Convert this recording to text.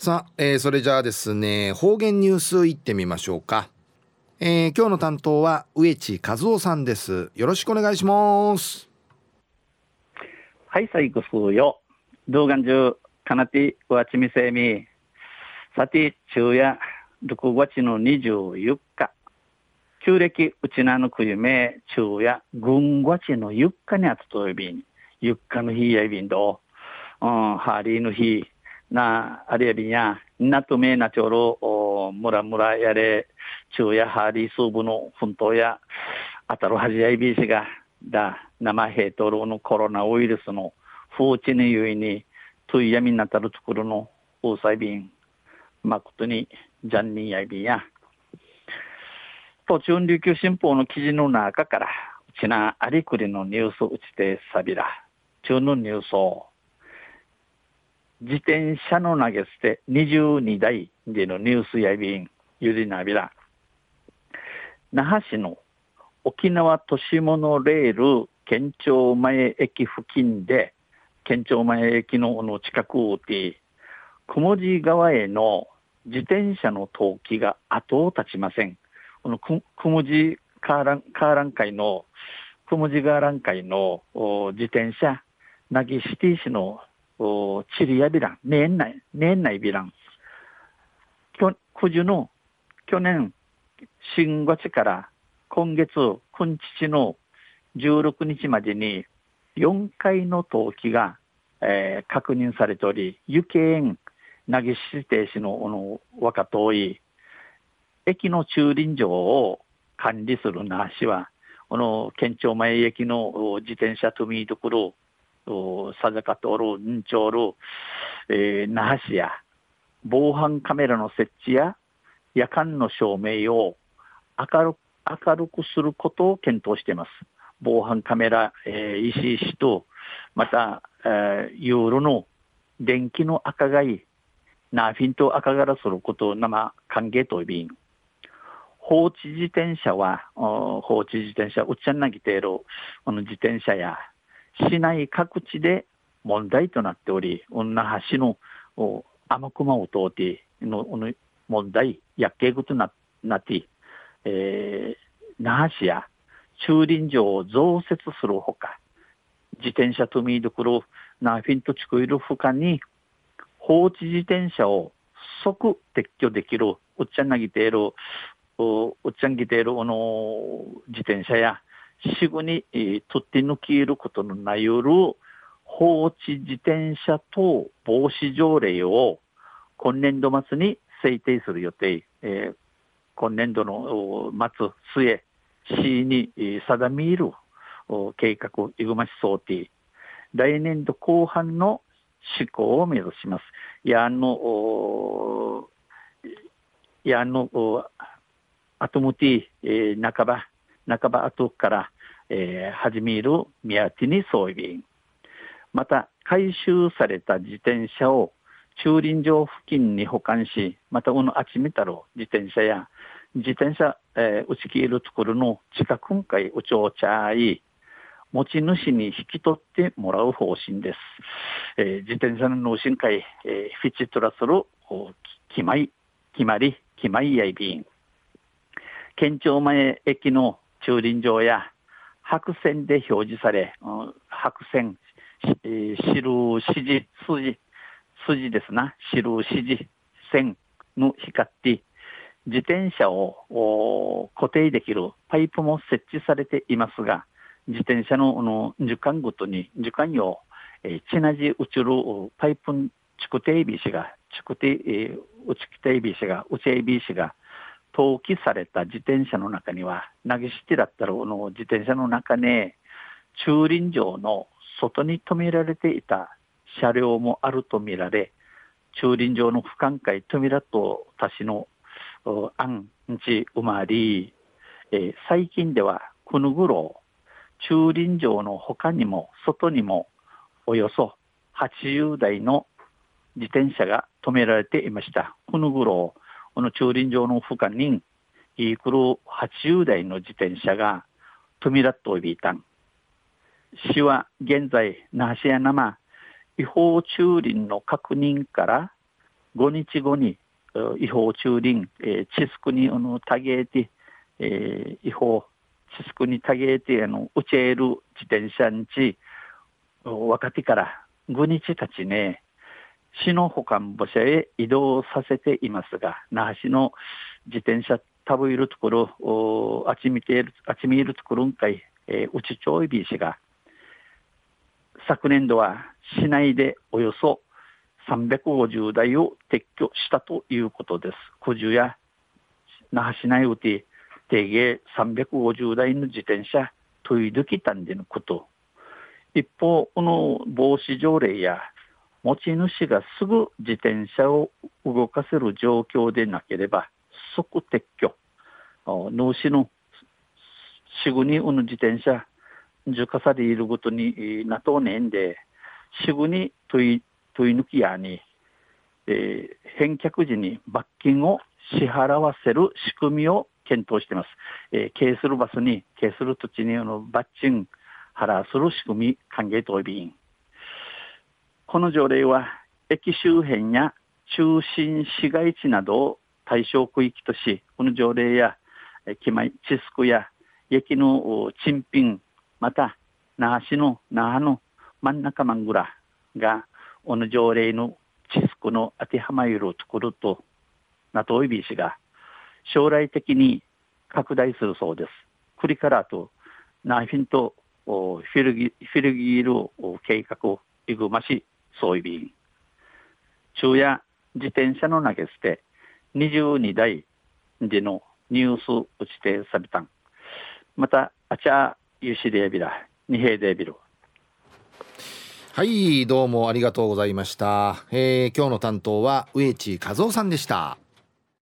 さあ、えー、それじゃあですね方言ニュースいってみましょうか、えー、今日の担当は植地和夫さんです。よろしくお願いします。はい最後数よ。動画中かなてわちみせみ。さて昼夜6月の24日。旧暦うちなのくゆめ昼夜軍月の4日にあつといびん4日の日やいびんど、うん、ハリーの日。な、あれやびんや、なとめなちょろ、おむらむらやれ、昼夜ハーリースーブの奮闘や、あたるはじやいびしが、だ、生ヘイトロのコロナウイルスの、風知にゆいに、といやみなたるところの、うさいびん、まことに、じゃんにやいびんや。途中琉球新報の記事の中から、うちなありくりのニュースうちてさびら、中のニュースを、自転車の投げ捨て22台でのニュースやびん、ゆりなびら。那覇市の沖縄都市モノレール県庁前駅付近で、県庁前駅のの近くで、雲地川への自転車の投棄が後を絶ちません。この雲地カーランカーラン会の、雲地川蘭会の自転車、なぎシティ市のチリアビラン、年内、年内ビラン。九十の去年新月から今月今日の16日までに4回の登記が、えー、確認されており、湯気園、投げ指定市のの若遠い駅の駐輪場を管理する那覇市は、この県庁前駅の自転車踏みどころ、さざかとる、んちょる、えー、那覇市や、防犯カメラの設置や、夜間の照明を明る明るくすることを検討しています。防犯カメラ、えー、石石と、また、えー、ユーロの電気の赤がい、ナーフィンと赤がらすることを生歓迎とびん。放置自転車は、放置自転車、うっちゃんなぎている、この自転車や、市内各地で問題となっており、女橋の天熊を通っての問題、やっけぐとななって、えー、那覇市や駐輪場を増設するほか、自転車とみどころ、ナーフィンと地区いる負荷に、放置自転車を即撤去できる、うっちゃんなぎている、うっちゃんぎている、の、自転車や、すぐに、え、取って抜きることのないよる放置自転車等防止条例を今年度末に制定する予定、えー、今年度の末末市に定める計画、いぐまし想定、来年度後半の施行を目指します。やあの、やあの、あとむて、えー、半ば、半ば後から、えー、始める宮地に装備。また、回収された自転車を駐輪場付近に保管し、また、このあちみたろ自転車や、自転車、えー、打ち切るところの近くんかいうちょうちゃい、持ち主に引き取ってもらう方針です。えー、自転車の納品会、えー、フィチトラする決まり、決まり、決まりやいびん。県庁前駅の駐輪場や白線で表示され、白線、え白指示、筋、筋ですな、白指示線の光。って、自転車を固定できるパイプも設置されていますが、自転車のの時間ごとに、時間用、えー、ちなじうちるパイプチクテイビー氏が、チクテイ、えー、うちきテイビー氏が、うちエビー氏が、投棄された自転車の中には、投げ捨てだったら、の自転車の中に、駐輪場の外に止められていた車両もあるとみられ、駐輪場の不寛解止めらとたしの案ちうまり、えー、最近ではこの頃、駐輪場の他にも外にもおよそ80台の自転車が止められていました。この頃、この駐輪場の負荷に、いくる80台の自転車が止めらっとびいたん。市は現在、那覇市や生、違法駐輪の確認から5日後に違法駐輪、えー、地区にあのたげて、えー、違法地区にたげてあの打ちえる自転車にち若手から5日たちね市の保管墓舎へ移動させていますが那覇市の自転車タブいるところあちみているあちみいるところんかい、えー、うちちょいびいしが昨年度は市内でおよそ350台を撤去したということです。古樹や那覇市内うて定芸350台の自転車問い抜きたんでのこと。一方、この防止条例や持ち主がすぐ自転車を動かせる状況でなければ即撤去。脳死の死後にこの自転車受かされるごとになとうねんで、死後に問い問い抜き屋に、えー、返却時に罰金を支払わせる仕組みを検討しています。えー、経営するバスに、経営する土地にの罰金払わする仕組み歓迎答弁。この条例は、駅周辺や中心市街地などを対象区域とし、この条例や、えー、まい、地区や駅の賃品、また、那覇市の那覇の真ん中マングラが、この条例の地区の当てはまるところと、なといびしが、将来的に拡大するそうです。クリカラーと、ナーフィンとフィルギフィルギール計画をいぐまし、そういびん。昼夜自転車の投げ捨て、22台でのニュース打ちてさびたん。また、あちゃゆしでびら、二平でびる。はいどうもありがとうございました、えー、今日の担当は植地和夫さんでした